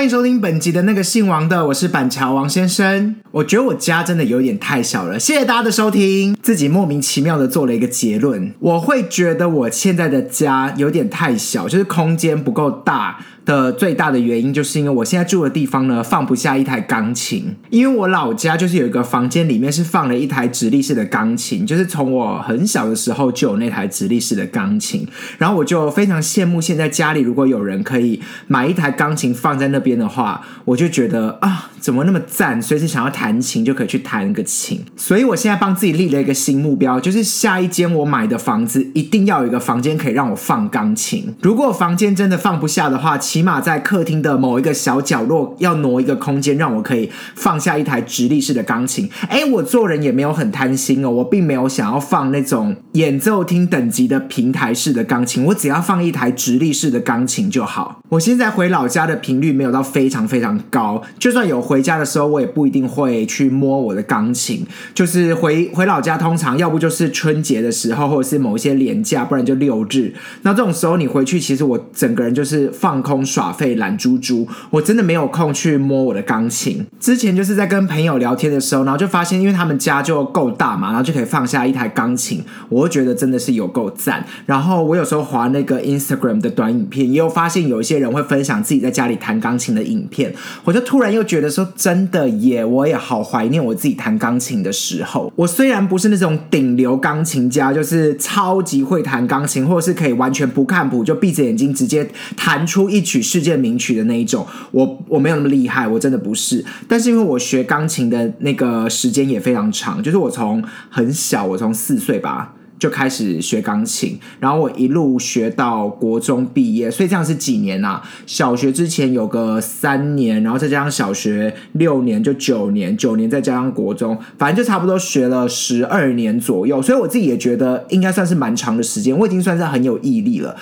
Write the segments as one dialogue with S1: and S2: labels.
S1: 欢迎收听本集的那个姓王的，我是板桥王先生。我觉得我家真的有点太小了，谢谢大家的收听。自己莫名其妙的做了一个结论，我会觉得我现在的家有点太小，就是空间不够大。的最大的原因就是因为我现在住的地方呢放不下一台钢琴，因为我老家就是有一个房间里面是放了一台直立式的钢琴，就是从我很小的时候就有那台直立式的钢琴，然后我就非常羡慕现在家里如果有人可以买一台钢琴放在那边的话，我就觉得啊怎么那么赞，随时想要弹琴就可以去弹个琴，所以我现在帮自己立了一个新目标，就是下一间我买的房子一定要有一个房间可以让我放钢琴，如果房间真的放不下的话，其起码在客厅的某一个小角落要挪一个空间，让我可以放下一台直立式的钢琴。哎，我做人也没有很贪心哦，我并没有想要放那种演奏厅等级的平台式的钢琴，我只要放一台直立式的钢琴就好。我现在回老家的频率没有到非常非常高，就算有回家的时候，我也不一定会去摸我的钢琴。就是回回老家，通常要不就是春节的时候，或者是某一些年假，不然就六日。那这种时候你回去，其实我整个人就是放空。耍废懒猪猪，我真的没有空去摸我的钢琴。之前就是在跟朋友聊天的时候，然后就发现，因为他们家就够大嘛，然后就可以放下一台钢琴，我就觉得真的是有够赞。然后我有时候滑那个 Instagram 的短影片，也有发现有一些人会分享自己在家里弹钢琴的影片，我就突然又觉得说，真的耶，我也好怀念我自己弹钢琴的时候。我虽然不是那种顶流钢琴家，就是超级会弹钢琴，或者是可以完全不看谱就闭着眼睛直接弹出一曲。世界名曲的那一种，我我没有那么厉害，我真的不是。但是因为我学钢琴的那个时间也非常长，就是我从很小，我从四岁吧就开始学钢琴，然后我一路学到国中毕业，所以这样是几年啊？小学之前有个三年，然后再加上小学六年，就九年，九年再加上国中，反正就差不多学了十二年左右。所以我自己也觉得应该算是蛮长的时间，我已经算是很有毅力了。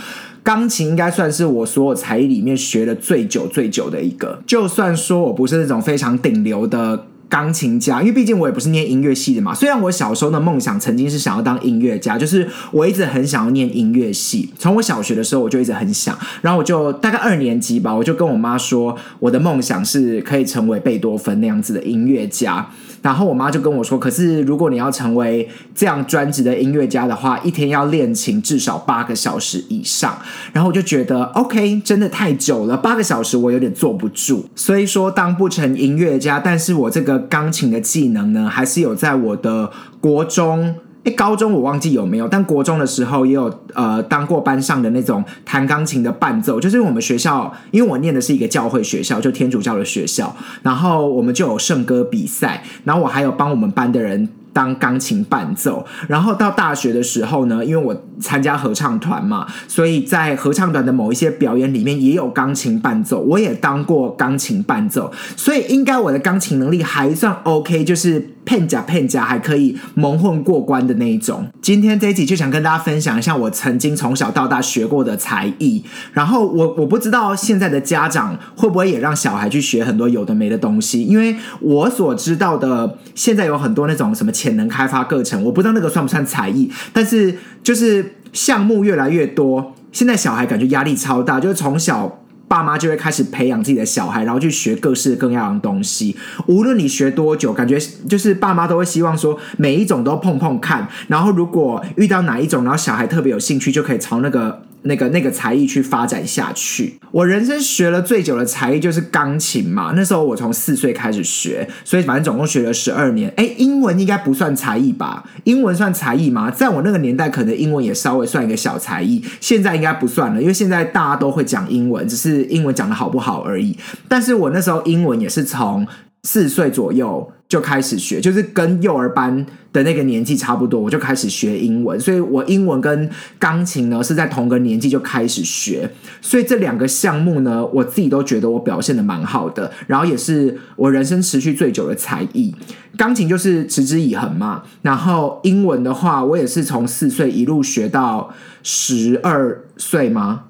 S1: 钢琴应该算是我所有才艺里面学的最久最久的一个。就算说我不是那种非常顶流的钢琴家，因为毕竟我也不是念音乐系的嘛。虽然我小时候的梦想曾经是想要当音乐家，就是我一直很想要念音乐系。从我小学的时候我就一直很想，然后我就大概二年级吧，我就跟我妈说，我的梦想是可以成为贝多芬那样子的音乐家。然后我妈就跟我说：“可是如果你要成为这样专职的音乐家的话，一天要练琴至少八个小时以上。”然后我就觉得，OK，真的太久了，八个小时我有点坐不住。所以说，当不成音乐家，但是我这个钢琴的技能呢，还是有在我的国中。高中我忘记有没有，但国中的时候也有呃当过班上的那种弹钢琴的伴奏，就是我们学校，因为我念的是一个教会学校，就天主教的学校，然后我们就有圣歌比赛，然后我还有帮我们班的人。当钢琴伴奏，然后到大学的时候呢，因为我参加合唱团嘛，所以在合唱团的某一些表演里面也有钢琴伴奏，我也当过钢琴伴奏，所以应该我的钢琴能力还算 OK，就是片假片假还可以蒙混过关的那一种。今天这一集就想跟大家分享一下我曾经从小到大学过的才艺，然后我我不知道现在的家长会不会也让小孩去学很多有的没的东西，因为我所知道的现在有很多那种什么潜能开发课程，我不知道那个算不算才艺，但是就是项目越来越多，现在小孩感觉压力超大，就是从小爸妈就会开始培养自己的小孩，然后去学各式各样的东西。无论你学多久，感觉就是爸妈都会希望说每一种都碰碰看，然后如果遇到哪一种，然后小孩特别有兴趣，就可以朝那个。那个那个才艺去发展下去，我人生学了最久的才艺就是钢琴嘛。那时候我从四岁开始学，所以反正总共学了十二年。哎，英文应该不算才艺吧？英文算才艺吗？在我那个年代，可能英文也稍微算一个小才艺。现在应该不算了，因为现在大家都会讲英文，只是英文讲的好不好而已。但是我那时候英文也是从四岁左右。就开始学，就是跟幼儿班的那个年纪差不多，我就开始学英文，所以我英文跟钢琴呢是在同个年纪就开始学，所以这两个项目呢，我自己都觉得我表现的蛮好的，然后也是我人生持续最久的才艺。钢琴就是持之以恒嘛，然后英文的话，我也是从四岁一路学到十二岁吗？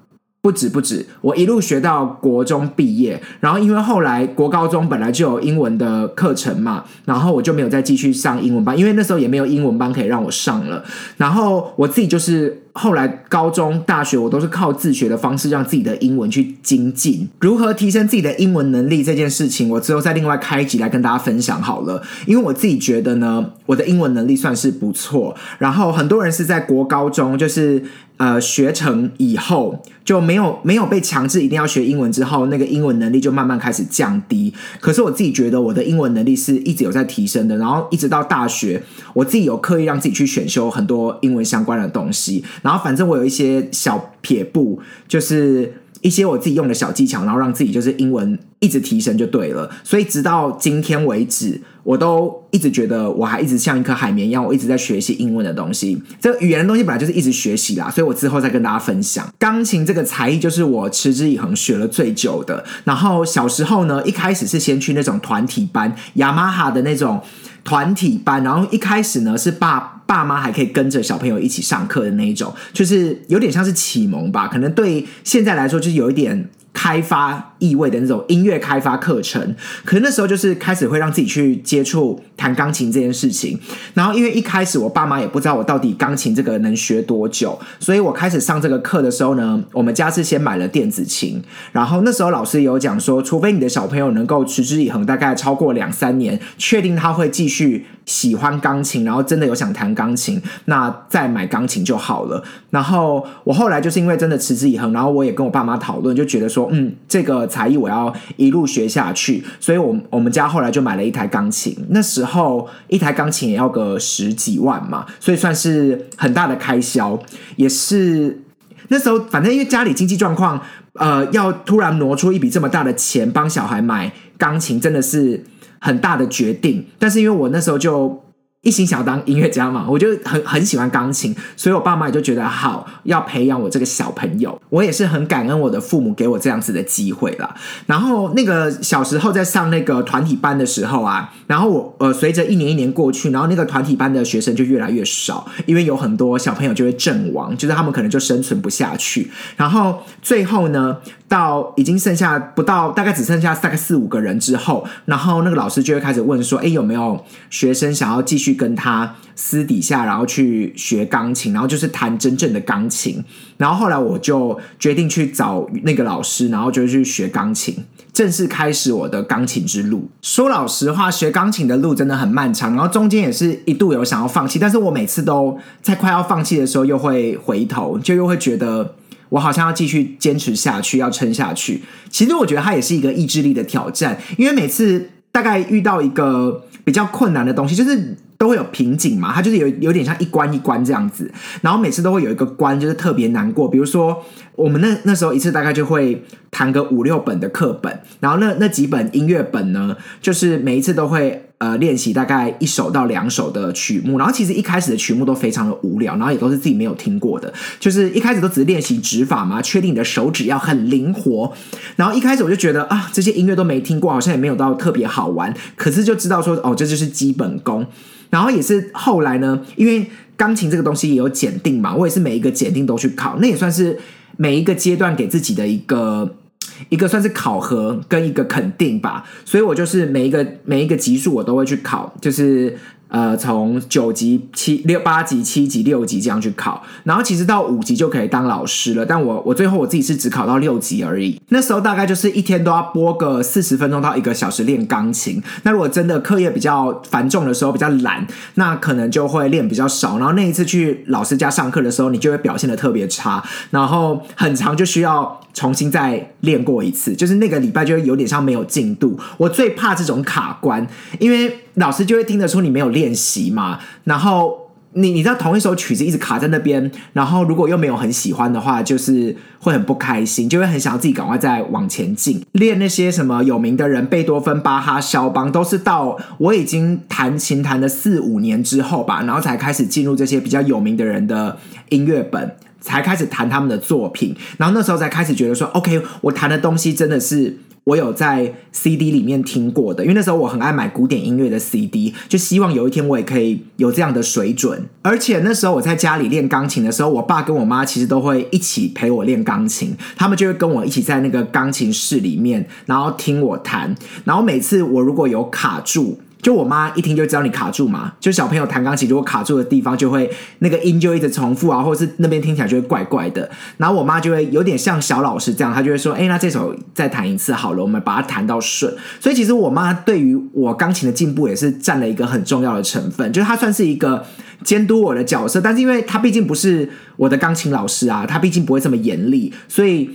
S1: 不止不止，我一路学到国中毕业，然后因为后来国高中本来就有英文的课程嘛，然后我就没有再继续上英文班，因为那时候也没有英文班可以让我上了。然后我自己就是后来高中、大学，我都是靠自学的方式让自己的英文去精进。如何提升自己的英文能力这件事情，我之后再另外开一集来跟大家分享好了。因为我自己觉得呢，我的英文能力算是不错。然后很多人是在国高中就是。呃，学成以后就没有没有被强制一定要学英文，之后那个英文能力就慢慢开始降低。可是我自己觉得我的英文能力是一直有在提升的，然后一直到大学，我自己有刻意让自己去选修很多英文相关的东西。然后反正我有一些小撇步，就是一些我自己用的小技巧，然后让自己就是英文一直提升就对了。所以直到今天为止。我都一直觉得我还一直像一颗海绵一样，我一直在学习英文的东西。这个语言的东西本来就是一直学习啦，所以我之后再跟大家分享。钢琴这个才艺就是我持之以恒学了最久的。然后小时候呢，一开始是先去那种团体班，雅马哈的那种团体班。然后一开始呢，是爸爸妈还可以跟着小朋友一起上课的那一种，就是有点像是启蒙吧。可能对现在来说，就是有一点。开发意味的那种音乐开发课程，可能那时候就是开始会让自己去接触弹钢琴这件事情。然后因为一开始我爸妈也不知道我到底钢琴这个能学多久，所以我开始上这个课的时候呢，我们家是先买了电子琴。然后那时候老师有讲说，除非你的小朋友能够持之以恒，大概超过两三年，确定他会继续喜欢钢琴，然后真的有想弹钢琴，那再买钢琴就好了。然后我后来就是因为真的持之以恒，然后我也跟我爸妈讨论，就觉得说。嗯，这个才艺我要一路学下去，所以，我我们家后来就买了一台钢琴。那时候一台钢琴也要个十几万嘛，所以算是很大的开销。也是那时候，反正因为家里经济状况，呃，要突然挪出一笔这么大的钱帮小孩买钢琴，真的是很大的决定。但是因为我那时候就。一心想要当音乐家嘛，我就很很喜欢钢琴，所以我爸妈也就觉得好要培养我这个小朋友。我也是很感恩我的父母给我这样子的机会啦。然后那个小时候在上那个团体班的时候啊，然后我呃随着一年一年过去，然后那个团体班的学生就越来越少，因为有很多小朋友就会阵亡，就是他们可能就生存不下去。然后最后呢，到已经剩下不到大概只剩下大概四五个人之后，然后那个老师就会开始问说：“哎，有没有学生想要继续？”跟他私底下，然后去学钢琴，然后就是弹真正的钢琴。然后后来我就决定去找那个老师，然后就去学钢琴，正式开始我的钢琴之路。说老实话，学钢琴的路真的很漫长，然后中间也是一度有想要放弃，但是我每次都在快要放弃的时候，又会回头，就又会觉得我好像要继续坚持下去，要撑下去。其实我觉得它也是一个意志力的挑战，因为每次大概遇到一个比较困难的东西，就是。都会有瓶颈嘛，它就是有有点像一关一关这样子，然后每次都会有一个关就是特别难过，比如说我们那那时候一次大概就会弹个五六本的课本，然后那那几本音乐本呢，就是每一次都会。呃，练习大概一首到两首的曲目，然后其实一开始的曲目都非常的无聊，然后也都是自己没有听过的，就是一开始都只是练习指法嘛，确定你的手指要很灵活。然后一开始我就觉得啊，这些音乐都没听过，好像也没有到特别好玩，可是就知道说哦，这就是基本功。然后也是后来呢，因为钢琴这个东西也有检定嘛，我也是每一个检定都去考，那也算是每一个阶段给自己的一个。一个算是考核跟一个肯定吧，所以我就是每一个每一个级数我都会去考，就是。呃，从九级、七六八级、七级、六级这样去考，然后其实到五级就可以当老师了。但我我最后我自己是只考到六级而已。那时候大概就是一天都要播个四十分钟到一个小时练钢琴。那如果真的课业比较繁重的时候，比较懒，那可能就会练比较少。然后那一次去老师家上课的时候，你就会表现的特别差，然后很长就需要重新再练过一次。就是那个礼拜就会有点像没有进度。我最怕这种卡关，因为。老师就会听得出你没有练习嘛，然后你你知道同一首曲子一直卡在那边，然后如果又没有很喜欢的话，就是会很不开心，就会很想要自己赶快再往前进。练那些什么有名的人，贝多芬、巴哈、肖邦，都是到我已经弹琴弹了四五年之后吧，然后才开始进入这些比较有名的人的音乐本，才开始弹他们的作品，然后那时候才开始觉得说，OK，我弹的东西真的是。我有在 CD 里面听过的，因为那时候我很爱买古典音乐的 CD，就希望有一天我也可以有这样的水准。而且那时候我在家里练钢琴的时候，我爸跟我妈其实都会一起陪我练钢琴，他们就会跟我一起在那个钢琴室里面，然后听我弹。然后每次我如果有卡住，就我妈一听就知道你卡住嘛，就小朋友弹钢琴如果卡住的地方就会那个音就一直重复啊，或者是那边听起来就会怪怪的。然后我妈就会有点像小老师这样，她就会说：“哎，那这首再弹一次好了，我们把它弹到顺。”所以其实我妈对于我钢琴的进步也是占了一个很重要的成分，就是她算是一个监督我的角色。但是因为她毕竟不是我的钢琴老师啊，她毕竟不会这么严厉，所以。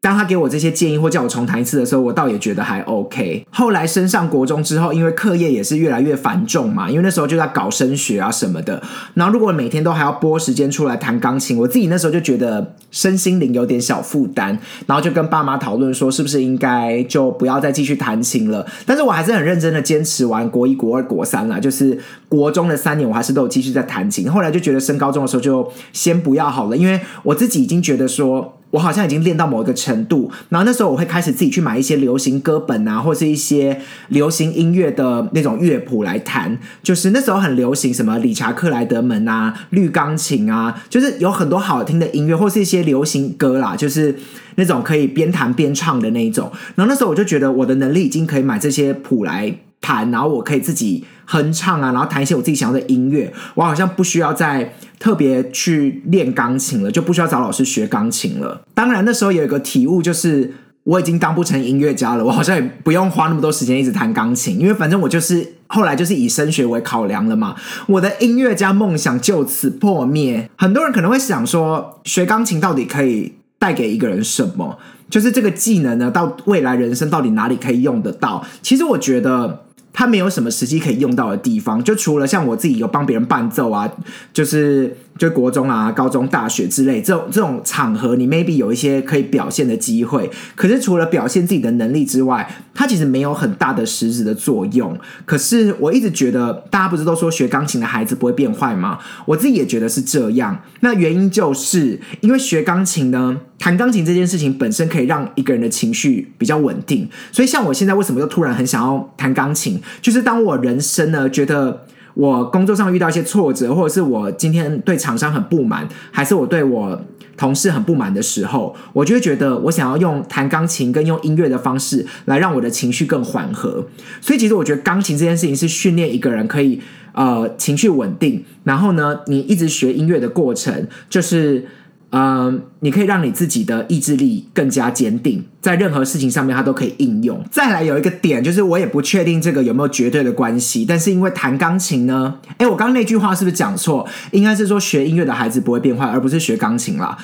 S1: 当他给我这些建议或叫我重弹一次的时候，我倒也觉得还 OK。后来升上国中之后，因为课业也是越来越繁重嘛，因为那时候就在搞升学啊什么的。然后如果每天都还要拨时间出来弹钢琴，我自己那时候就觉得身心灵有点小负担，然后就跟爸妈讨论说，是不是应该就不要再继续弹琴了。但是我还是很认真的坚持完国一、国二、国三了，就是国中的三年，我还是都有继续在弹琴。后来就觉得升高中的时候就先不要好了，因为我自己已经觉得说。我好像已经练到某一个程度，然后那时候我会开始自己去买一些流行歌本啊，或是一些流行音乐的那种乐谱来弹。就是那时候很流行什么理查克莱德门啊、绿钢琴啊，就是有很多好听的音乐，或是一些流行歌啦，就是那种可以边弹边唱的那一种。然后那时候我就觉得我的能力已经可以买这些谱来。弹，然后我可以自己哼唱啊，然后弹一些我自己想要的音乐。我好像不需要再 特别去练钢琴了，就不需要找老师学钢琴了。当然那时候有一个体悟，就是我已经当不成音乐家了，我好像也不用花那么多时间一直弹钢琴，因为反正我就是后来就是以升学为考量了嘛。我的音乐家梦想就此破灭。很多人可能会想说，学钢琴到底可以带给一个人什么？就是这个技能呢，到未来人生到底哪里可以用得到？其实我觉得。它没有什么实际可以用到的地方，就除了像我自己有帮别人伴奏啊，就是就国中啊、高中、大学之类这种这种场合，你 maybe 有一些可以表现的机会。可是除了表现自己的能力之外，它其实没有很大的实质的作用。可是我一直觉得，大家不是都说学钢琴的孩子不会变坏吗？我自己也觉得是这样。那原因就是因为学钢琴呢。弹钢琴这件事情本身可以让一个人的情绪比较稳定，所以像我现在为什么又突然很想要弹钢琴，就是当我人生呢觉得我工作上遇到一些挫折，或者是我今天对厂商很不满，还是我对我同事很不满的时候，我就会觉得我想要用弹钢琴跟用音乐的方式来让我的情绪更缓和。所以其实我觉得钢琴这件事情是训练一个人可以呃情绪稳定，然后呢你一直学音乐的过程就是。嗯，你可以让你自己的意志力更加坚定，在任何事情上面它都可以应用。再来有一个点，就是我也不确定这个有没有绝对的关系，但是因为弹钢琴呢，哎，我刚刚那句话是不是讲错？应该是说学音乐的孩子不会变坏，而不是学钢琴啦。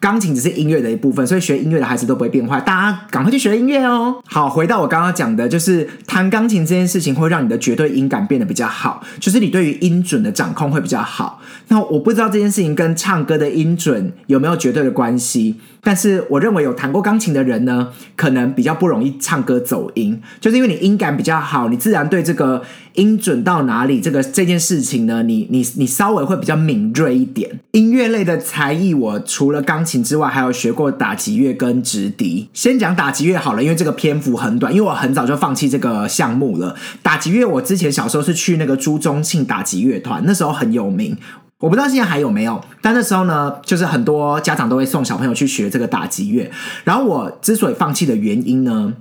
S1: 钢琴只是音乐的一部分，所以学音乐的孩子都不会变坏。大家赶快去学音乐哦！好，回到我刚刚讲的，就是弹钢琴这件事情会让你的绝对音感变得比较好，就是你对于音准的掌控会比较好。那我不知道这件事情跟唱歌的音准有没有绝对的关系。但是我认为有弹过钢琴的人呢，可能比较不容易唱歌走音，就是因为你音感比较好，你自然对这个音准到哪里这个这件事情呢，你你你稍微会比较敏锐一点。音乐类的才艺，我除了钢琴之外，还有学过打击乐跟直笛。先讲打击乐好了，因为这个篇幅很短，因为我很早就放弃这个项目了。打击乐，我之前小时候是去那个朱宗庆打击乐团，那时候很有名。我不知道现在还有没有，但那时候呢，就是很多家长都会送小朋友去学这个打击乐。然后我之所以放弃的原因呢，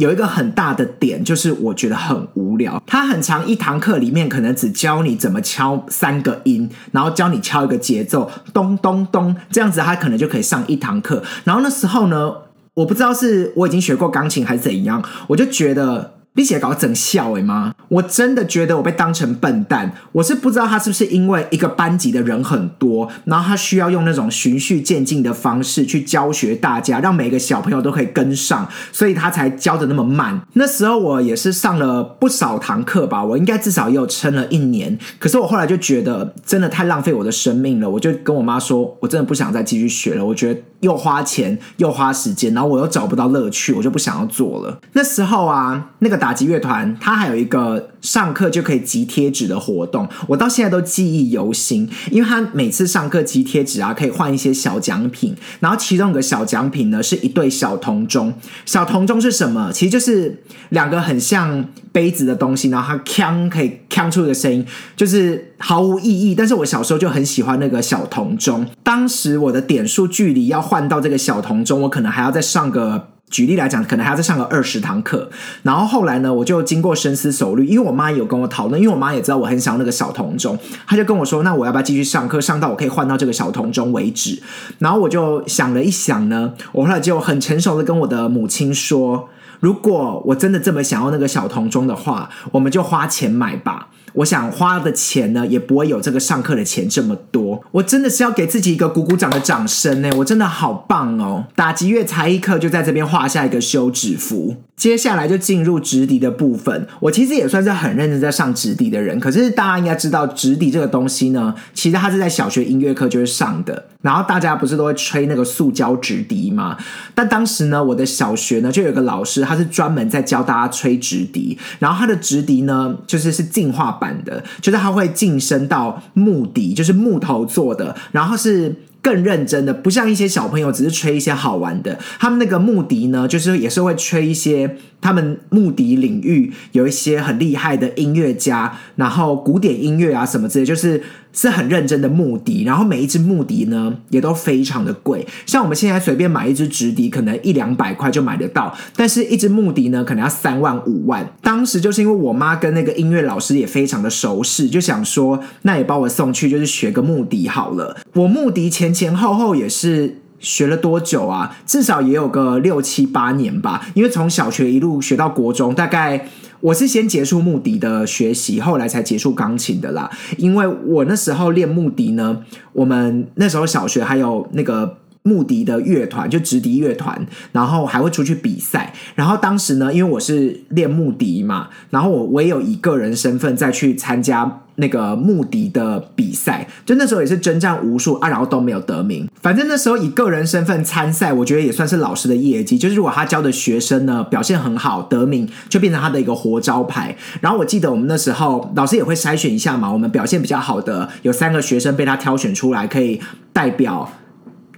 S1: 有一个很大的点，就是我觉得很无聊。他很长一堂课里面，可能只教你怎么敲三个音，然后教你敲一个节奏，咚咚咚，这样子他可能就可以上一堂课。然后那时候呢，我不知道是我已经学过钢琴还是怎样，我就觉得。并且搞整笑诶吗？我真的觉得我被当成笨蛋。我是不知道他是不是因为一个班级的人很多，然后他需要用那种循序渐进的方式去教学大家，让每个小朋友都可以跟上，所以他才教的那么慢。那时候我也是上了不少堂课吧，我应该至少也有撑了一年。可是我后来就觉得真的太浪费我的生命了，我就跟我妈说，我真的不想再继续学了。我觉得又花钱又花时间，然后我又找不到乐趣，我就不想要做了。那时候啊，那个。打击乐团，它还有一个上课就可以集贴纸的活动，我到现在都记忆犹新。因为他每次上课集贴纸啊，可以换一些小奖品，然后其中一个小奖品呢是一对小铜钟。小铜钟是什么？其实就是两个很像杯子的东西，然后它锵可以锵出一个声音，就是毫无意义。但是我小时候就很喜欢那个小铜钟。当时我的点数距离要换到这个小铜钟，我可能还要再上个。举例来讲，可能还要再上个二十堂课，然后后来呢，我就经过深思熟虑，因为我妈有跟我讨论，因为我妈也知道我很想要那个小铜钟，她就跟我说：“那我要不要继续上课，上到我可以换到这个小铜钟为止？”然后我就想了一想呢，我后来就很成熟的跟我的母亲说：“如果我真的这么想要那个小铜钟的话，我们就花钱买吧。”我想花的钱呢，也不会有这个上课的钱这么多。我真的是要给自己一个鼓鼓掌的掌声呢！我真的好棒哦！打击乐才艺课就在这边画下一个休止符。接下来就进入直笛的部分。我其实也算是很认真在上直笛的人，可是大家应该知道，直笛这个东西呢，其实它是在小学音乐课就会上的。然后大家不是都会吹那个塑胶直笛吗？但当时呢，我的小学呢就有个老师，他是专门在教大家吹直笛。然后他的直笛呢，就是是进化版的，就是它会晋升到木笛，就是木头做的，然后是。更认真的，不像一些小朋友只是吹一些好玩的。他们那个木笛呢，就是也是会吹一些他们木笛领域有一些很厉害的音乐家，然后古典音乐啊什么之类，就是是很认真的木笛。然后每一只木笛呢，也都非常的贵。像我们现在随便买一支直笛，可能一两百块就买得到，但是一支木笛呢，可能要三万五万。当时就是因为我妈跟那个音乐老师也非常的熟识，就想说，那也把我送去，就是学个木笛好了。我木笛前。前前后后也是学了多久啊？至少也有个六七八年吧。因为从小学一路学到国中，大概我是先结束木笛的学习，后来才结束钢琴的啦。因为我那时候练木笛呢，我们那时候小学还有那个。木笛的乐团就直笛乐团，然后还会出去比赛。然后当时呢，因为我是练木笛嘛，然后我我也有以个人身份再去参加那个木笛的比赛。就那时候也是征战无数啊，然后都没有得名。反正那时候以个人身份参赛，我觉得也算是老师的业绩。就是如果他教的学生呢表现很好，得名就变成他的一个活招牌。然后我记得我们那时候老师也会筛选一下嘛，我们表现比较好的有三个学生被他挑选出来，可以代表。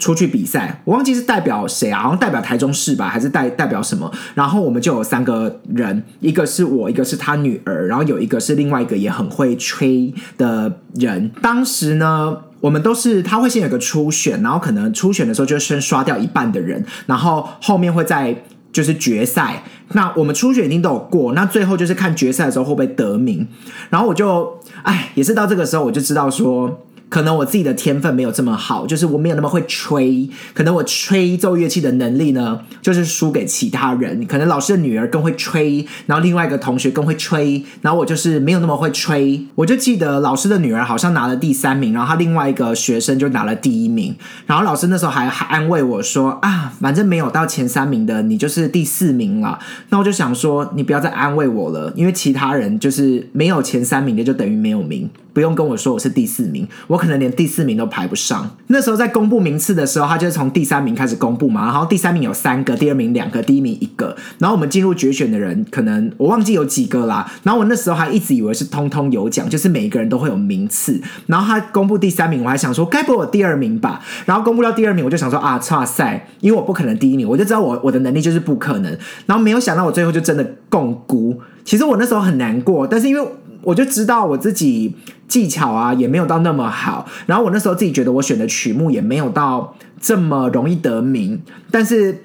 S1: 出去比赛，我忘记是代表谁啊？好像代表台中市吧，还是代代表什么？然后我们就有三个人，一个是我，一个是他女儿，然后有一个是另外一个也很会吹的人。当时呢，我们都是他会先有个初选，然后可能初选的时候就先刷掉一半的人，然后后面会在就是决赛。那我们初选一定都有过，那最后就是看决赛的时候会不会得名。然后我就哎，也是到这个时候我就知道说。可能我自己的天分没有这么好，就是我没有那么会吹。可能我吹奏乐器的能力呢，就是输给其他人。可能老师的女儿更会吹，然后另外一个同学更会吹，然后我就是没有那么会吹。我就记得老师的女儿好像拿了第三名，然后他另外一个学生就拿了第一名。然后老师那时候还还安慰我说：“啊，反正没有到前三名的，你就是第四名了。”那我就想说，你不要再安慰我了，因为其他人就是没有前三名的，就等于没有名。不用跟我说我是第四名，我可能连第四名都排不上。那时候在公布名次的时候，他就是从第三名开始公布嘛，然后第三名有三个，第二名两个，第一名一个。然后我们进入决选的人，可能我忘记有几个啦。然后我那时候还一直以为是通通有奖，就是每一个人都会有名次。然后他公布第三名，我还想说该不会我第二名吧？然后公布到第二名，我就想说啊，差赛，因为我不可能第一名，我就知道我我的能力就是不可能。然后没有想到我最后就真的共估。其实我那时候很难过，但是因为。我就知道我自己技巧啊也没有到那么好，然后我那时候自己觉得我选的曲目也没有到这么容易得名，但是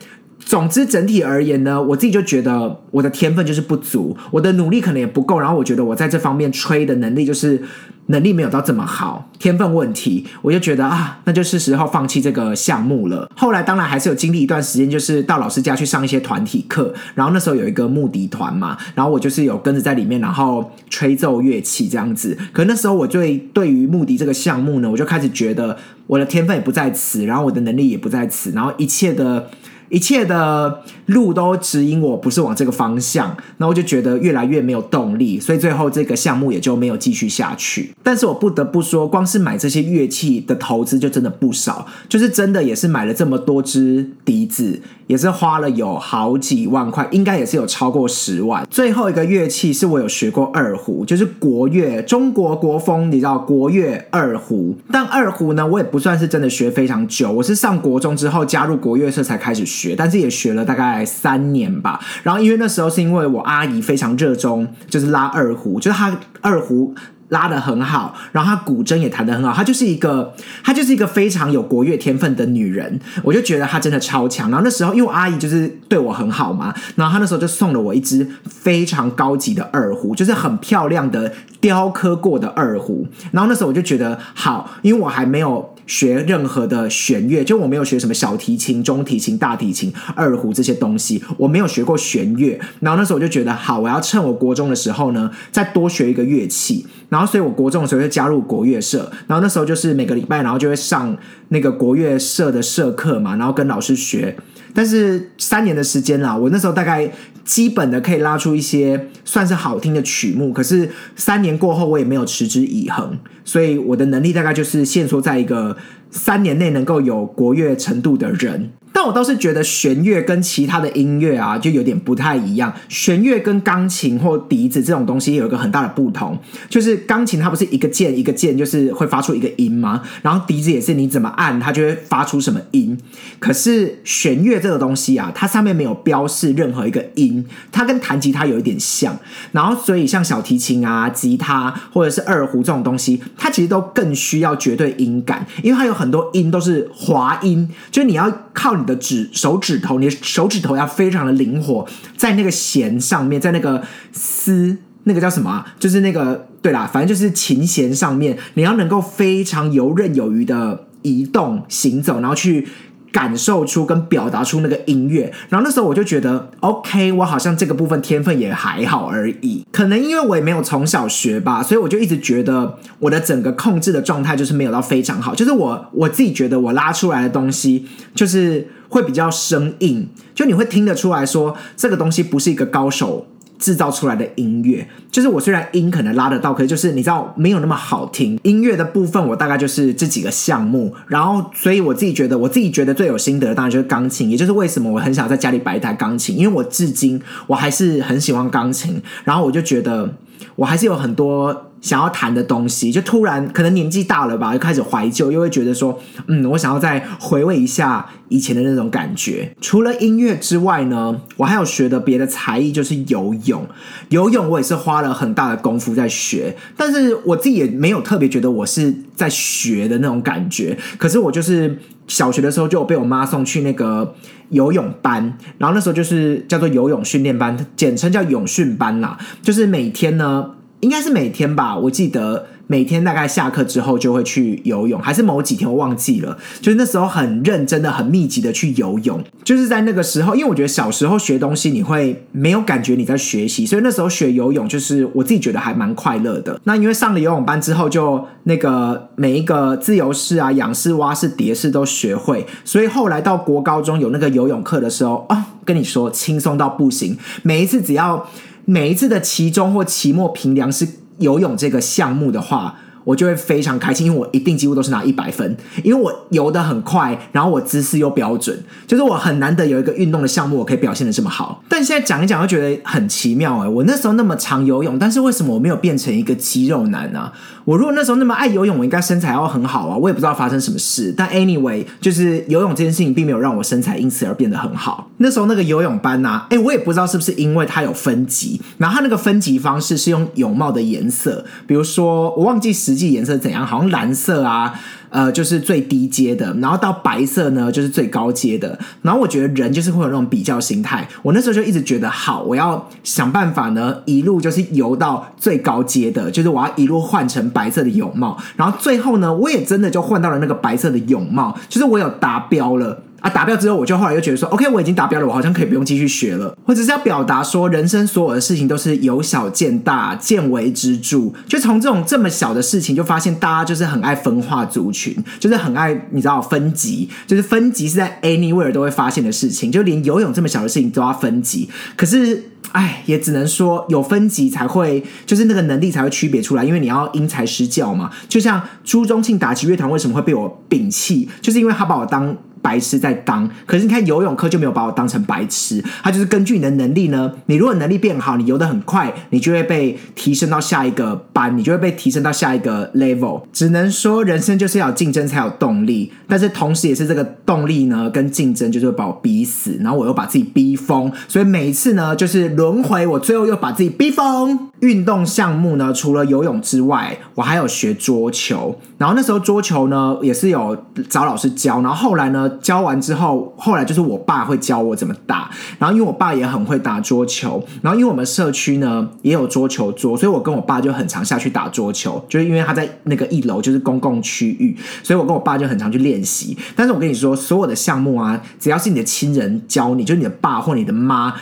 S1: 总之整体而言呢，我自己就觉得我的天分就是不足，我的努力可能也不够，然后我觉得我在这方面吹的能力就是。能力没有到这么好，天分问题，我就觉得啊，那就是时候放弃这个项目了。后来当然还是有经历一段时间，就是到老师家去上一些团体课，然后那时候有一个木笛团嘛，然后我就是有跟着在里面，然后吹奏乐器这样子。可那时候我对对于木笛这个项目呢，我就开始觉得我的天分也不在此，然后我的能力也不在此，然后一切的一切的路都指引我不是往这个方向，那我就觉得越来越没有动力，所以最后这个项目也就没有继续下去。但是我不得不说，光是买这些乐器的投资就真的不少，就是真的也是买了这么多支笛子，也是花了有好几万块，应该也是有超过十万。最后一个乐器是我有学过二胡，就是国乐，中国国风，你知道国乐二胡。但二胡呢，我也不算是真的学非常久，我是上国中之后加入国乐社才开始学。学，但是也学了大概三年吧。然后因为那时候是因为我阿姨非常热衷，就是拉二胡，就是她二胡拉的很好，然后她古筝也弹的很好，她就是一个她就是一个非常有国乐天分的女人。我就觉得她真的超强。然后那时候因为阿姨就是对我很好嘛，然后她那时候就送了我一支非常高级的二胡，就是很漂亮的雕刻过的二胡。然后那时候我就觉得好，因为我还没有。学任何的弦乐，就我没有学什么小提琴、中提琴、大提琴、二胡这些东西，我没有学过弦乐。然后那时候我就觉得，好，我要趁我国中的时候呢，再多学一个乐器。然后，所以我国中的时候就加入国乐社。然后那时候就是每个礼拜，然后就会上那个国乐社的社课嘛，然后跟老师学。但是三年的时间啦，我那时候大概基本的可以拉出一些算是好听的曲目。可是三年过后，我也没有持之以恒，所以我的能力大概就是限缩在一个三年内能够有国乐程度的人。但我倒是觉得弦乐跟其他的音乐啊，就有点不太一样。弦乐跟钢琴或笛子这种东西有一个很大的不同，就是钢琴它不是一个键一个键，就是会发出一个音吗？然后笛子也是你怎么按它就会发出什么音。可是弦乐这个东西啊，它上面没有标示任何一个音，它跟弹吉他有一点像。然后所以像小提琴啊、吉他或者是二胡这种东西，它其实都更需要绝对音感，因为它有很多音都是滑音，就是你要靠你。的指手指头，你的手指头要非常的灵活，在那个弦上面，在那个丝，那个叫什么啊？就是那个对啦，反正就是琴弦上面，你要能够非常游刃有余的移动行走，然后去。感受出跟表达出那个音乐，然后那时候我就觉得，OK，我好像这个部分天分也还好而已。可能因为我也没有从小学吧，所以我就一直觉得我的整个控制的状态就是没有到非常好。就是我我自己觉得我拉出来的东西就是会比较生硬，就你会听得出来说这个东西不是一个高手。制造出来的音乐，就是我虽然音可能拉得到，可是就是你知道没有那么好听。音乐的部分，我大概就是这几个项目，然后所以我自己觉得，我自己觉得最有心得，当然就是钢琴，也就是为什么我很想在家里摆一台钢琴，因为我至今我还是很喜欢钢琴，然后我就觉得我还是有很多。想要谈的东西，就突然可能年纪大了吧，又开始怀旧，又会觉得说，嗯，我想要再回味一下以前的那种感觉。除了音乐之外呢，我还有学的别的才艺，就是游泳。游泳我也是花了很大的功夫在学，但是我自己也没有特别觉得我是在学的那种感觉。可是我就是小学的时候就有被我妈送去那个游泳班，然后那时候就是叫做游泳训练班，简称叫泳训班啦，就是每天呢。应该是每天吧，我记得每天大概下课之后就会去游泳，还是某几天我忘记了。就是那时候很认真的、很密集的去游泳。就是在那个时候，因为我觉得小时候学东西你会没有感觉你在学习，所以那时候学游泳就是我自己觉得还蛮快乐的。那因为上了游泳班之后，就那个每一个自由式啊、仰式、蛙式、蝶式都学会，所以后来到国高中有那个游泳课的时候啊，跟你说轻松到不行，每一次只要。每一次的期中或期末评量是游泳这个项目的话。我就会非常开心，因为我一定几乎都是拿一百分，因为我游的很快，然后我姿势又标准，就是我很难得有一个运动的项目我可以表现的这么好。但现在讲一讲，又觉得很奇妙哎，我那时候那么常游泳，但是为什么我没有变成一个肌肉男呢？我如果那时候那么爱游泳，我应该身材要很好啊。我也不知道发生什么事，但 anyway，就是游泳这件事情并没有让我身材因此而变得很好。那时候那个游泳班呐，哎，我也不知道是不是因为它有分级，然后它那个分级方式是用泳帽的颜色，比如说我忘记时。际颜色怎样？好像蓝色啊，呃，就是最低阶的，然后到白色呢，就是最高阶的。然后我觉得人就是会有那种比较心态，我那时候就一直觉得，好，我要想办法呢，一路就是游到最高阶的，就是我要一路换成白色的泳帽。然后最后呢，我也真的就换到了那个白色的泳帽，就是我有达标了。啊，达标之后，我就后来又觉得说，OK，我已经达标了，我好像可以不用继续学了。我只是要表达说，人生所有的事情都是由小见大，见微知著。就从这种这么小的事情，就发现大家就是很爱分化族群，就是很爱你知道分级，就是分级是在 anywhere 都会发现的事情，就连游泳这么小的事情都要分级。可是，哎，也只能说有分级才会，就是那个能力才会区别出来，因为你要因材施教嘛。就像朱宗庆打击乐团为什么会被我摒弃，就是因为他把我当。白痴在当，可是你看游泳课就没有把我当成白痴，他就是根据你的能力呢。你如果能力变好，你游得很快，你就会被提升到下一个班，你就会被提升到下一个 level。只能说人生就是要竞争才有动力，但是同时也是这个动力呢跟竞争就是会把我逼死，然后我又把自己逼疯，所以每一次呢就是轮回，我最后又把自己逼疯。运动项目呢，除了游泳之外，我还有学桌球。然后那时候桌球呢，也是有找老师教。然后后来呢，教完之后，后来就是我爸会教我怎么打。然后因为我爸也很会打桌球，然后因为我们社区呢也有桌球桌，所以我跟我爸就很常下去打桌球。就是因为他在那个一楼就是公共区域，所以我跟我爸就很常去练习。但是我跟你说，所有的项目啊，只要是你的亲人教你，就是你的爸或你的妈。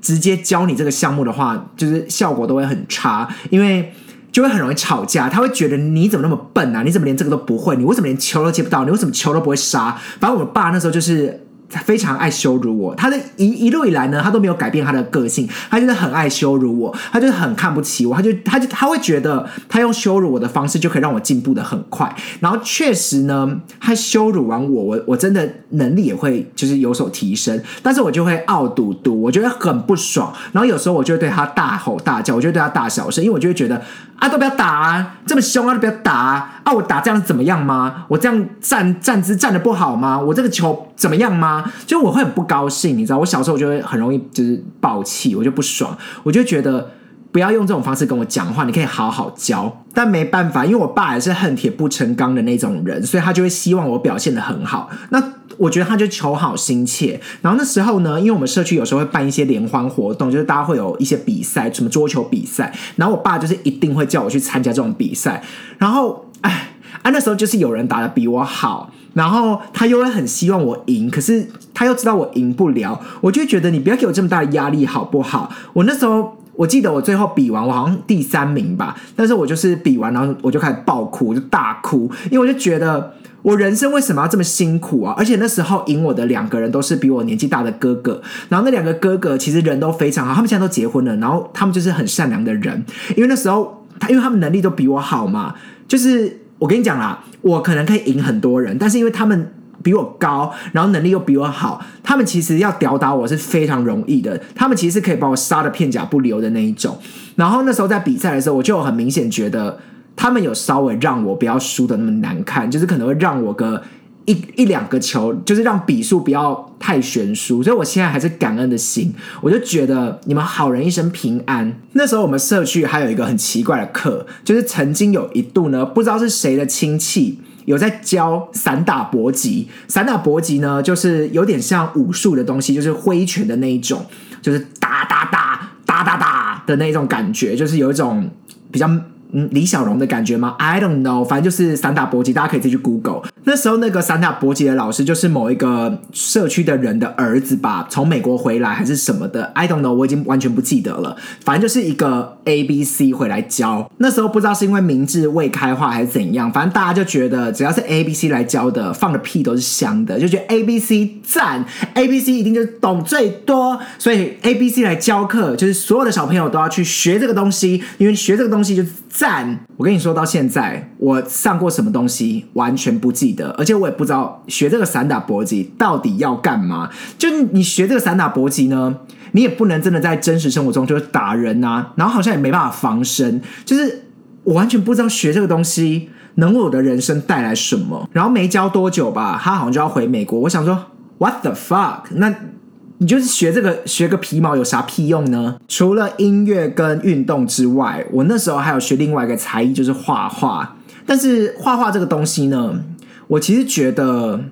S1: 直接教你这个项目的话，就是效果都会很差，因为就会很容易吵架。他会觉得你怎么那么笨啊？你怎么连这个都不会？你为什么连球都接不到？你为什么球都不会杀？反正我爸那时候就是。他非常爱羞辱我，他的一一路以来呢，他都没有改变他的个性，他就是很爱羞辱我，他就是很看不起我，他就他就他会觉得他用羞辱我的方式就可以让我进步的很快，然后确实呢，他羞辱完我，我我真的能力也会就是有所提升，但是我就会傲嘟嘟，我觉得很不爽，然后有时候我就会对他大吼大叫，我就对他大小声，因为我就会觉得啊，都不要打啊，这么凶啊，都不要打啊，啊，我打这样怎么样吗？我这样站站姿站的不好吗？我这个球怎么样吗？就我会很不高兴，你知道，我小时候我就会很容易就是暴气，我就不爽，我就觉得不要用这种方式跟我讲话，你可以好好教。但没办法，因为我爸也是恨铁不成钢的那种人，所以他就会希望我表现的很好。那我觉得他就求好心切。然后那时候呢，因为我们社区有时候会办一些联欢活动，就是大家会有一些比赛，什么桌球比赛，然后我爸就是一定会叫我去参加这种比赛。然后，啊，那时候就是有人打的比我好。然后他又会很希望我赢，可是他又知道我赢不了，我就觉得你不要给我这么大的压力好不好？我那时候我记得我最后比完，我好像第三名吧，但是我就是比完，然后我就开始爆哭，就大哭，因为我就觉得我人生为什么要这么辛苦啊？而且那时候赢我的两个人都是比我年纪大的哥哥，然后那两个哥哥其实人都非常好，他们现在都结婚了，然后他们就是很善良的人，因为那时候他因为他们能力都比我好嘛，就是。我跟你讲啦，我可能可以赢很多人，但是因为他们比我高，然后能力又比我好，他们其实要吊打我是非常容易的。他们其实可以把我杀的片甲不留的那一种。然后那时候在比赛的时候，我就很明显觉得他们有稍微让我不要输的那么难看，就是可能会让我个。一一两个球，就是让比数不要太悬殊，所以我现在还是感恩的心，我就觉得你们好人一生平安。那时候我们社区还有一个很奇怪的课，就是曾经有一度呢，不知道是谁的亲戚有在教散打搏击。散打搏击呢，就是有点像武术的东西，就是挥拳的那一种，就是打打打打打打的那种感觉，就是有一种比较。嗯，李小龙的感觉吗？I don't know，反正就是散打搏击，大家可以自己去 Google。那时候那个散打搏击的老师就是某一个社区的人的儿子吧，从美国回来还是什么的，I don't know，我已经完全不记得了。反正就是一个 A B C 回来教。那时候不知道是因为明智未开化还是怎样，反正大家就觉得只要是 A B C 来教的，放的屁都是香的，就觉得 A B C 赞，A B C 一定就懂最多，所以 A B C 来教课，就是所有的小朋友都要去学这个东西，因为学这个东西就。赞！我跟你说到现在，我上过什么东西完全不记得，而且我也不知道学这个散打搏击到底要干嘛。就你学这个散打搏击呢，你也不能真的在真实生活中就是打人啊，然后好像也没办法防身。就是我完全不知道学这个东西能为我的人生带来什么。然后没教多久吧，他好像就要回美国。我想说，What the fuck？那。你就是学这个学个皮毛有啥屁用呢？除了音乐跟运动之外，我那时候还有学另外一个才艺，就是画画。但是画画这个东西呢，我其实觉得，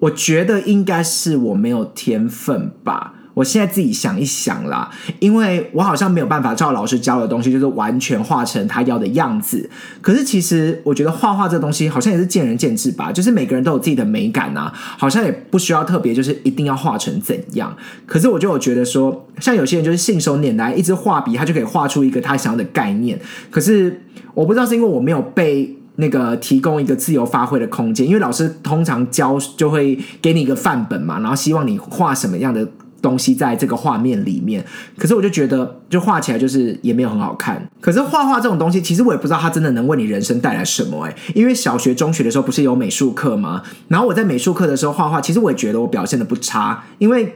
S1: 我觉得应该是我没有天分吧。我现在自己想一想啦，因为我好像没有办法照老师教的东西，就是完全画成他要的样子。可是其实我觉得画画这东西好像也是见仁见智吧，就是每个人都有自己的美感啊，好像也不需要特别就是一定要画成怎样。可是我就有觉得说，像有些人就是信手拈来，一支画笔他就可以画出一个他想要的概念。可是我不知道是因为我没有被那个提供一个自由发挥的空间，因为老师通常教就会给你一个范本嘛，然后希望你画什么样的。东西在这个画面里面，可是我就觉得，就画起来就是也没有很好看。可是画画这种东西，其实我也不知道它真的能为你人生带来什么哎。因为小学、中学的时候不是有美术课吗？然后我在美术课的时候画画，其实我也觉得我表现的不差，因为。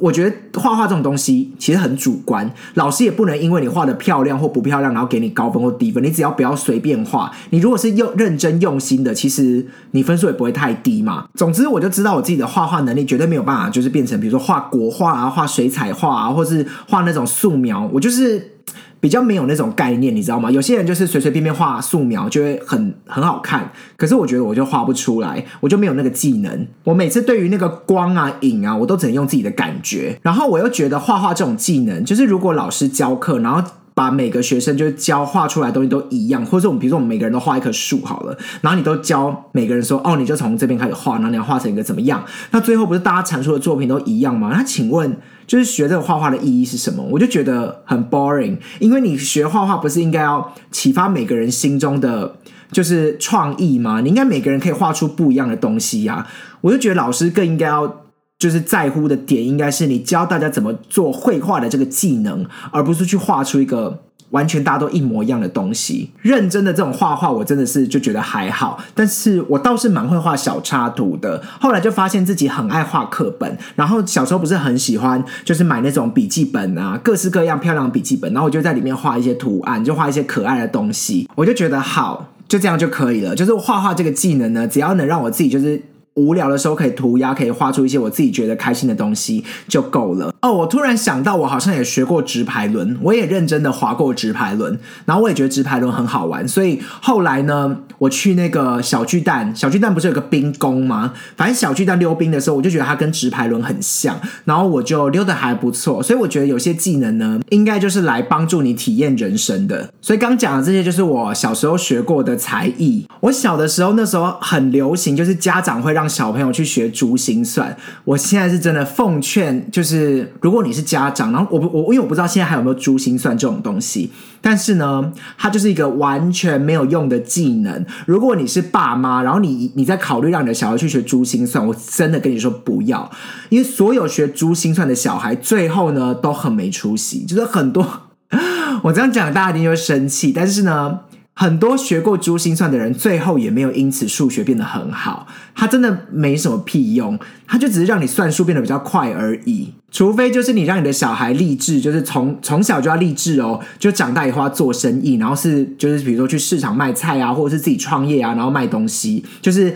S1: 我觉得画画这种东西其实很主观，老师也不能因为你画的漂亮或不漂亮，然后给你高分或低分。你只要不要随便画，你如果是用认真用心的，其实你分数也不会太低嘛。总之，我就知道我自己的画画能力绝对没有办法，就是变成比如说画国画啊、画水彩画啊，或是画那种素描。我就是。比较没有那种概念，你知道吗？有些人就是随随便便画素描就会很很好看，可是我觉得我就画不出来，我就没有那个技能。我每次对于那个光啊、影啊，我都只能用自己的感觉。然后我又觉得画画这种技能，就是如果老师教课，然后。把每个学生就教画出来东西都一样，或者我们比如说我们每个人都画一棵树好了，然后你都教每个人说哦，你就从这边开始画，然后你要画成一个怎么样？那最后不是大家产出的作品都一样吗？那请问就是学这个画画的意义是什么？我就觉得很 boring，因为你学画画不是应该要启发每个人心中的就是创意吗？你应该每个人可以画出不一样的东西呀。我就觉得老师更应该要。就是在乎的点应该是你教大家怎么做绘画的这个技能，而不是去画出一个完全大家都一模一样的东西。认真的这种画画，我真的是就觉得还好，但是我倒是蛮会画小插图的。后来就发现自己很爱画课本，然后小时候不是很喜欢，就是买那种笔记本啊，各式各样漂亮的笔记本，然后我就在里面画一些图案，就画一些可爱的东西。我就觉得好，就这样就可以了。就是画画这个技能呢，只要能让我自己就是。无聊的时候可以涂鸦，可以画出一些我自己觉得开心的东西就够了。哦，我突然想到，我好像也学过直排轮，我也认真的滑过直排轮，然后我也觉得直排轮很好玩。所以后来呢，我去那个小巨蛋，小巨蛋不是有个冰宫吗？反正小巨蛋溜冰的时候，我就觉得它跟直排轮很像，然后我就溜的还不错。所以我觉得有些技能呢，应该就是来帮助你体验人生的。所以刚讲的这些，就是我小时候学过的才艺。我小的时候那时候很流行，就是家长会让小朋友去学珠心算，我现在是真的奉劝，就是如果你是家长，然后我不我因为我不知道现在还有没有珠心算这种东西，但是呢，它就是一个完全没有用的技能。如果你是爸妈，然后你你在考虑让你的小孩去学珠心算，我真的跟你说不要，因为所有学珠心算的小孩最后呢都很没出息，就是很多 我这样讲大家一定会生气，但是呢。很多学过珠心算的人，最后也没有因此数学变得很好。它真的没什么屁用，它就只是让你算数变得比较快而已。除非就是你让你的小孩励志，就是从从小就要励志哦，就长大以后要做生意，然后是就是比如说去市场卖菜啊，或者是自己创业啊，然后卖东西，就是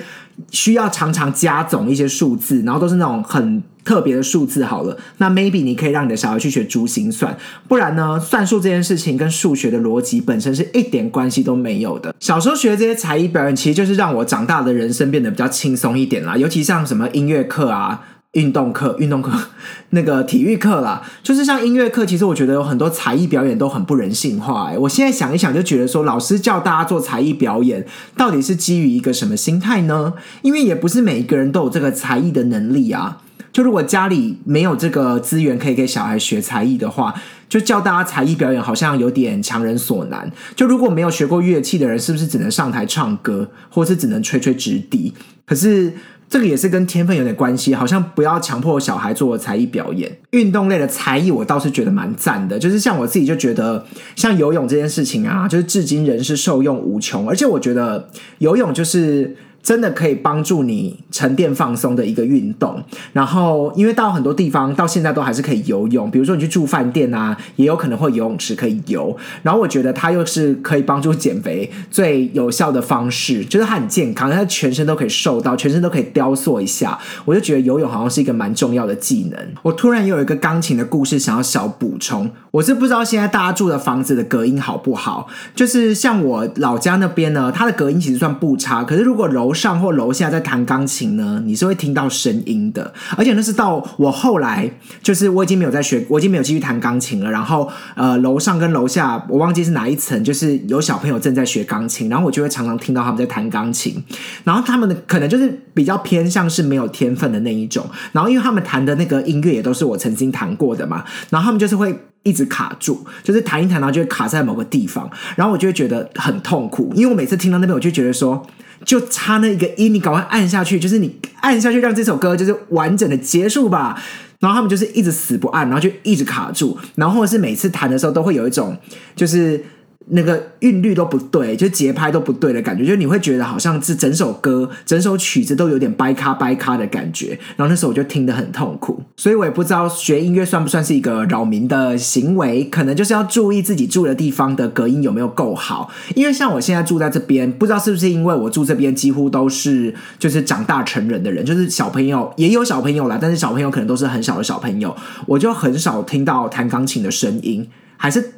S1: 需要常常加总一些数字，然后都是那种很。特别的数字好了，那 maybe 你可以让你的小孩去学珠心算，不然呢，算术这件事情跟数学的逻辑本身是一点关系都没有的。小时候学这些才艺表演，其实就是让我长大的人生变得比较轻松一点啦。尤其像什么音乐课啊、运动课、运动课 那个体育课啦，就是像音乐课，其实我觉得有很多才艺表演都很不人性化。哎，我现在想一想，就觉得说，老师叫大家做才艺表演，到底是基于一个什么心态呢？因为也不是每一个人都有这个才艺的能力啊。就如果家里没有这个资源可以给小孩学才艺的话，就教大家才艺表演好像有点强人所难。就如果没有学过乐器的人，是不是只能上台唱歌，或是只能吹吹直笛？可是这个也是跟天分有点关系，好像不要强迫小孩做才艺表演。运动类的才艺，我倒是觉得蛮赞的。就是像我自己就觉得，像游泳这件事情啊，就是至今仍是受用无穷。而且我觉得游泳就是。真的可以帮助你沉淀放松的一个运动。然后，因为到很多地方到现在都还是可以游泳，比如说你去住饭店啊，也有可能会游泳池可以游。然后我觉得它又是可以帮助减肥最有效的方式，就是它很健康，它全身都可以瘦到，全身都可以雕塑一下。我就觉得游泳好像是一个蛮重要的技能。我突然又有一个钢琴的故事想要小补充，我是不知道现在大家住的房子的隔音好不好。就是像我老家那边呢，它的隔音其实算不差，可是如果楼上或楼下在弹钢琴呢，你是会听到声音的。而且那是到我后来，就是我已经没有在学，我已经没有继续弹钢琴了。然后呃，楼上跟楼下，我忘记是哪一层，就是有小朋友正在学钢琴，然后我就会常常听到他们在弹钢琴。然后他们的可能就是比较偏向是没有天分的那一种。然后因为他们弹的那个音乐也都是我曾经弹过的嘛，然后他们就是会。一直卡住，就是弹一弹，然后就会卡在某个地方，然后我就会觉得很痛苦，因为我每次听到那边，我就觉得说，就差那一个音，你赶快按下去，就是你按下去，让这首歌就是完整的结束吧。然后他们就是一直死不按，然后就一直卡住，然后或者是每次弹的时候都会有一种就是。那个韵律都不对，就节拍都不对的感觉，就你会觉得好像是整首歌、整首曲子都有点掰卡掰卡的感觉。然后那时候我就听得很痛苦，所以我也不知道学音乐算不算是一个扰民的行为，可能就是要注意自己住的地方的隔音有没有够好。因为像我现在住在这边，不知道是不是因为我住这边几乎都是就是长大成人的人，就是小朋友也有小朋友啦，但是小朋友可能都是很小的小朋友，我就很少听到弹钢琴的声音，还是。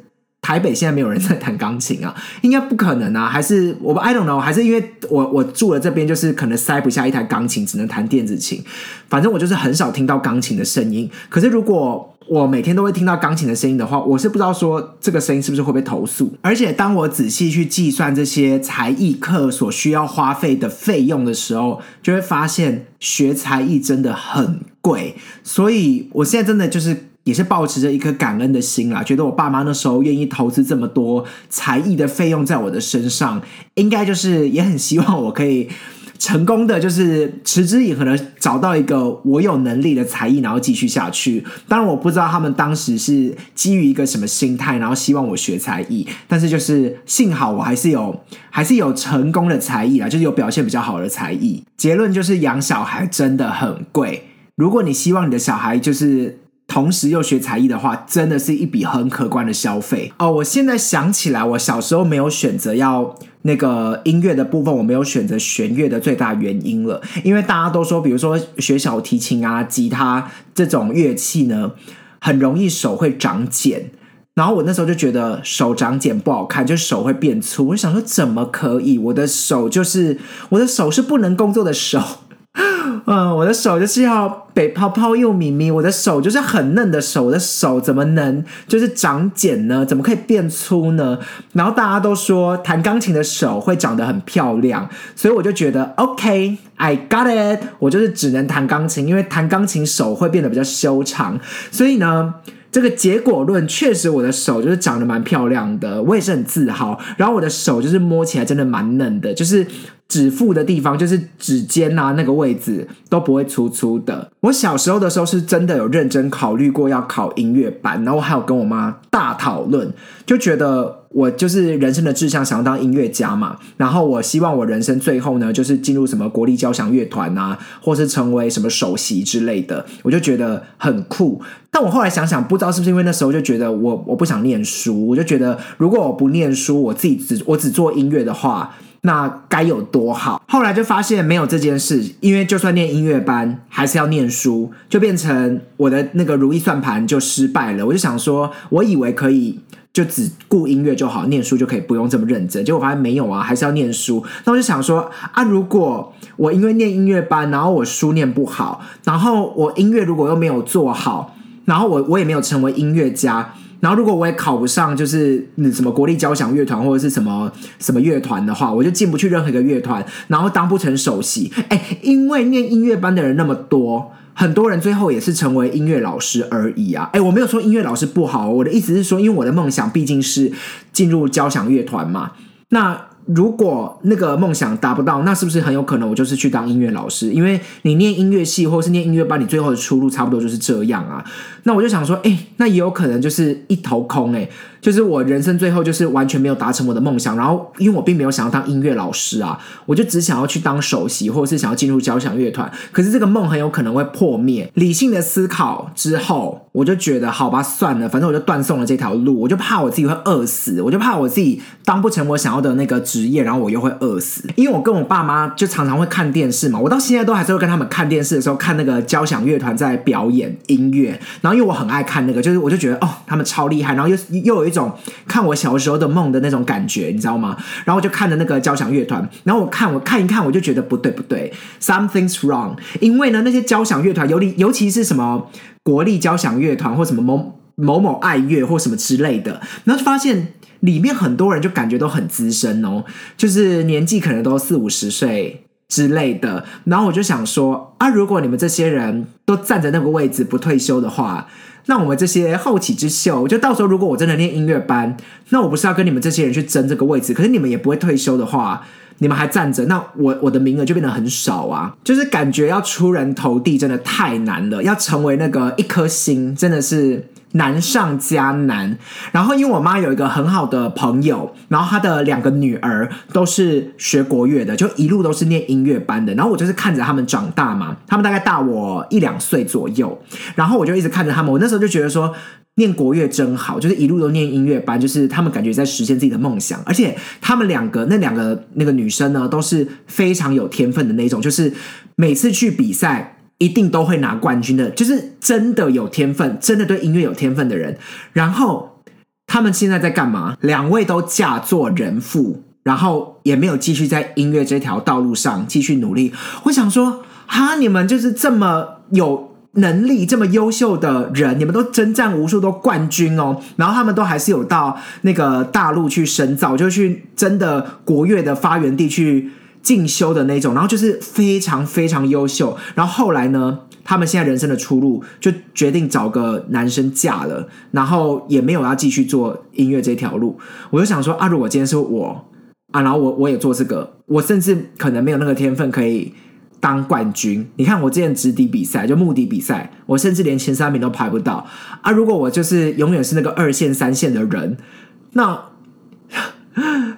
S1: 台北现在没有人在弹钢琴啊，应该不可能啊，还是我 I don't know，还是因为我我住了这边，就是可能塞不下一台钢琴，只能弹电子琴。反正我就是很少听到钢琴的声音。可是如果我每天都会听到钢琴的声音的话，我是不知道说这个声音是不是会被投诉。而且当我仔细去计算这些才艺课所需要花费的费用的时候，就会发现学才艺真的很贵。所以我现在真的就是。也是保持着一颗感恩的心啦，觉得我爸妈那时候愿意投资这么多才艺的费用在我的身上，应该就是也很希望我可以成功的，就是持之以恒的找到一个我有能力的才艺，然后继续下去。当然，我不知道他们当时是基于一个什么心态，然后希望我学才艺，但是就是幸好我还是有还是有成功的才艺啦，就是有表现比较好的才艺。结论就是养小孩真的很贵，如果你希望你的小孩就是。同时又学才艺的话，真的是一笔很可观的消费哦。我现在想起来，我小时候没有选择要那个音乐的部分，我没有选择弦乐的最大原因了，因为大家都说，比如说学小提琴啊、吉他这种乐器呢，很容易手会长茧。然后我那时候就觉得手长茧不好看，就手会变粗。我想说，怎么可以？我的手就是我的手是不能工作的手。嗯，我的手就是要北泡泡又咪咪，我的手就是很嫩的手，我的手怎么能就是长茧呢？怎么可以变粗呢？然后大家都说弹钢琴的手会长得很漂亮，所以我就觉得 OK I got it，我就是只能弹钢琴，因为弹钢琴手会变得比较修长，所以呢。这个结果论确实，我的手就是长得蛮漂亮的，我也是很自豪。然后我的手就是摸起来真的蛮嫩的，就是指腹的地方，就是指尖啊那个位置都不会粗粗的。我小时候的时候是真的有认真考虑过要考音乐班，然后还有跟我妈大讨论，就觉得。我就是人生的志向，想要当音乐家嘛。然后我希望我人生最后呢，就是进入什么国立交响乐团啊，或是成为什么首席之类的。我就觉得很酷。但我后来想想，不知道是不是因为那时候就觉得我我不想念书，我就觉得如果我不念书，我自己只我只做音乐的话，那该有多好。后来就发现没有这件事，因为就算念音乐班，还是要念书，就变成我的那个如意算盘就失败了。我就想说，我以为可以。就只顾音乐就好，念书就可以不用这么认真。结果发现没有啊，还是要念书。那我就想说啊，如果我因为念音乐班，然后我书念不好，然后我音乐如果又没有做好，然后我我也没有成为音乐家，然后如果我也考不上，就是什么国立交响乐团或者是什么什么乐团的话，我就进不去任何一个乐团，然后当不成首席。哎，因为念音乐班的人那么多。很多人最后也是成为音乐老师而已啊！哎，我没有说音乐老师不好，我的意思是说，因为我的梦想毕竟是进入交响乐团嘛。那如果那个梦想达不到，那是不是很有可能我就是去当音乐老师？因为你念音乐系或是念音乐班，你最后的出路差不多就是这样啊。那我就想说，哎，那也有可能就是一头空哎。就是我人生最后就是完全没有达成我的梦想，然后因为我并没有想要当音乐老师啊，我就只想要去当首席，或者是想要进入交响乐团。可是这个梦很有可能会破灭。理性的思考之后，我就觉得好吧，算了，反正我就断送了这条路。我就怕我自己会饿死，我就怕我自己当不成我想要的那个职业，然后我又会饿死。因为我跟我爸妈就常常会看电视嘛，我到现在都还是会跟他们看电视的时候看那个交响乐团在表演音乐。然后因为我很爱看那个，就是我就觉得哦，他们超厉害，然后又又有一种看我小时候的梦的那种感觉，你知道吗？然后我就看着那个交响乐团，然后我看我看一看，我就觉得不对不对，something's wrong。因为呢，那些交响乐团，尤其尤其是什么国立交响乐团或什么某某某爱乐或什么之类的，然后就发现里面很多人就感觉都很资深哦，就是年纪可能都四五十岁之类的。然后我就想说啊，如果你们这些人都站在那个位置不退休的话，那我们这些后起之秀，就到时候如果我真的念音乐班，那我不是要跟你们这些人去争这个位置？可是你们也不会退休的话。你们还站着，那我我的名额就变得很少啊！就是感觉要出人头地真的太难了，要成为那个一颗星真的是难上加难。然后因为我妈有一个很好的朋友，然后她的两个女儿都是学国乐的，就一路都是念音乐班的。然后我就是看着他们长大嘛，他们大概大我一两岁左右，然后我就一直看着他们。我那时候就觉得说。念国乐真好，就是一路都念音乐班，就是他们感觉在实现自己的梦想，而且他们两个那两个那个女生呢，都是非常有天分的那种，就是每次去比赛一定都会拿冠军的，就是真的有天分，真的对音乐有天分的人。然后他们现在在干嘛？两位都嫁做人妇，然后也没有继续在音乐这条道路上继续努力。我想说，哈，你们就是这么有。能力这么优秀的人，你们都征战无数都冠军哦，然后他们都还是有到那个大陆去深造，就去真的国乐的发源地去进修的那种，然后就是非常非常优秀。然后后来呢，他们现在人生的出路就决定找个男生嫁了，然后也没有要继续做音乐这条路。我就想说啊，如果今天是我啊，然后我我也做这个，我甚至可能没有那个天分可以。当冠军，你看我之前直笛比赛就目的比赛，我甚至连前三名都排不到啊！如果我就是永远是那个二线、三线的人，那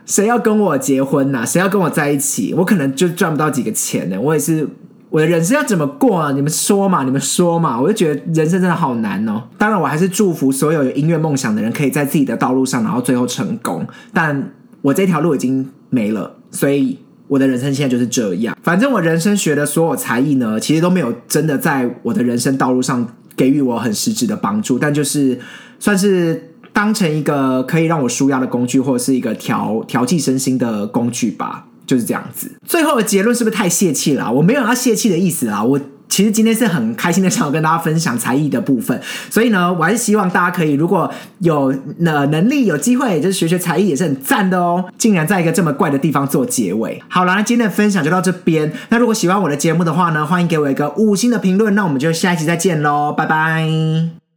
S1: 谁要跟我结婚呢？谁要跟我在一起？我可能就赚不到几个钱呢。我也是，我的人生要怎么过啊？你们说嘛，你们说嘛！我就觉得人生真的好难哦。当然，我还是祝福所有有音乐梦想的人，可以在自己的道路上，然后最后成功。但我这条路已经没了，所以。我的人生现在就是这样，反正我人生学的所有才艺呢，其实都没有真的在我的人生道路上给予我很实质的帮助，但就是算是当成一个可以让我舒压的工具，或者是一个调调剂身心的工具吧，就是这样子。最后的结论是不是太泄气了？我没有要泄气的意思啊，我。其实今天是很开心的，想要跟大家分享才艺的部分，所以呢，我还是希望大家可以如果有呃能力、有机会，就是学学才艺也是很赞的哦。竟然在一个这么怪的地方做结尾，好了，那今天的分享就到这边。那如果喜欢我的节目的话呢，欢迎给我一个五星的评论。那我们就下一期再见喽，拜拜。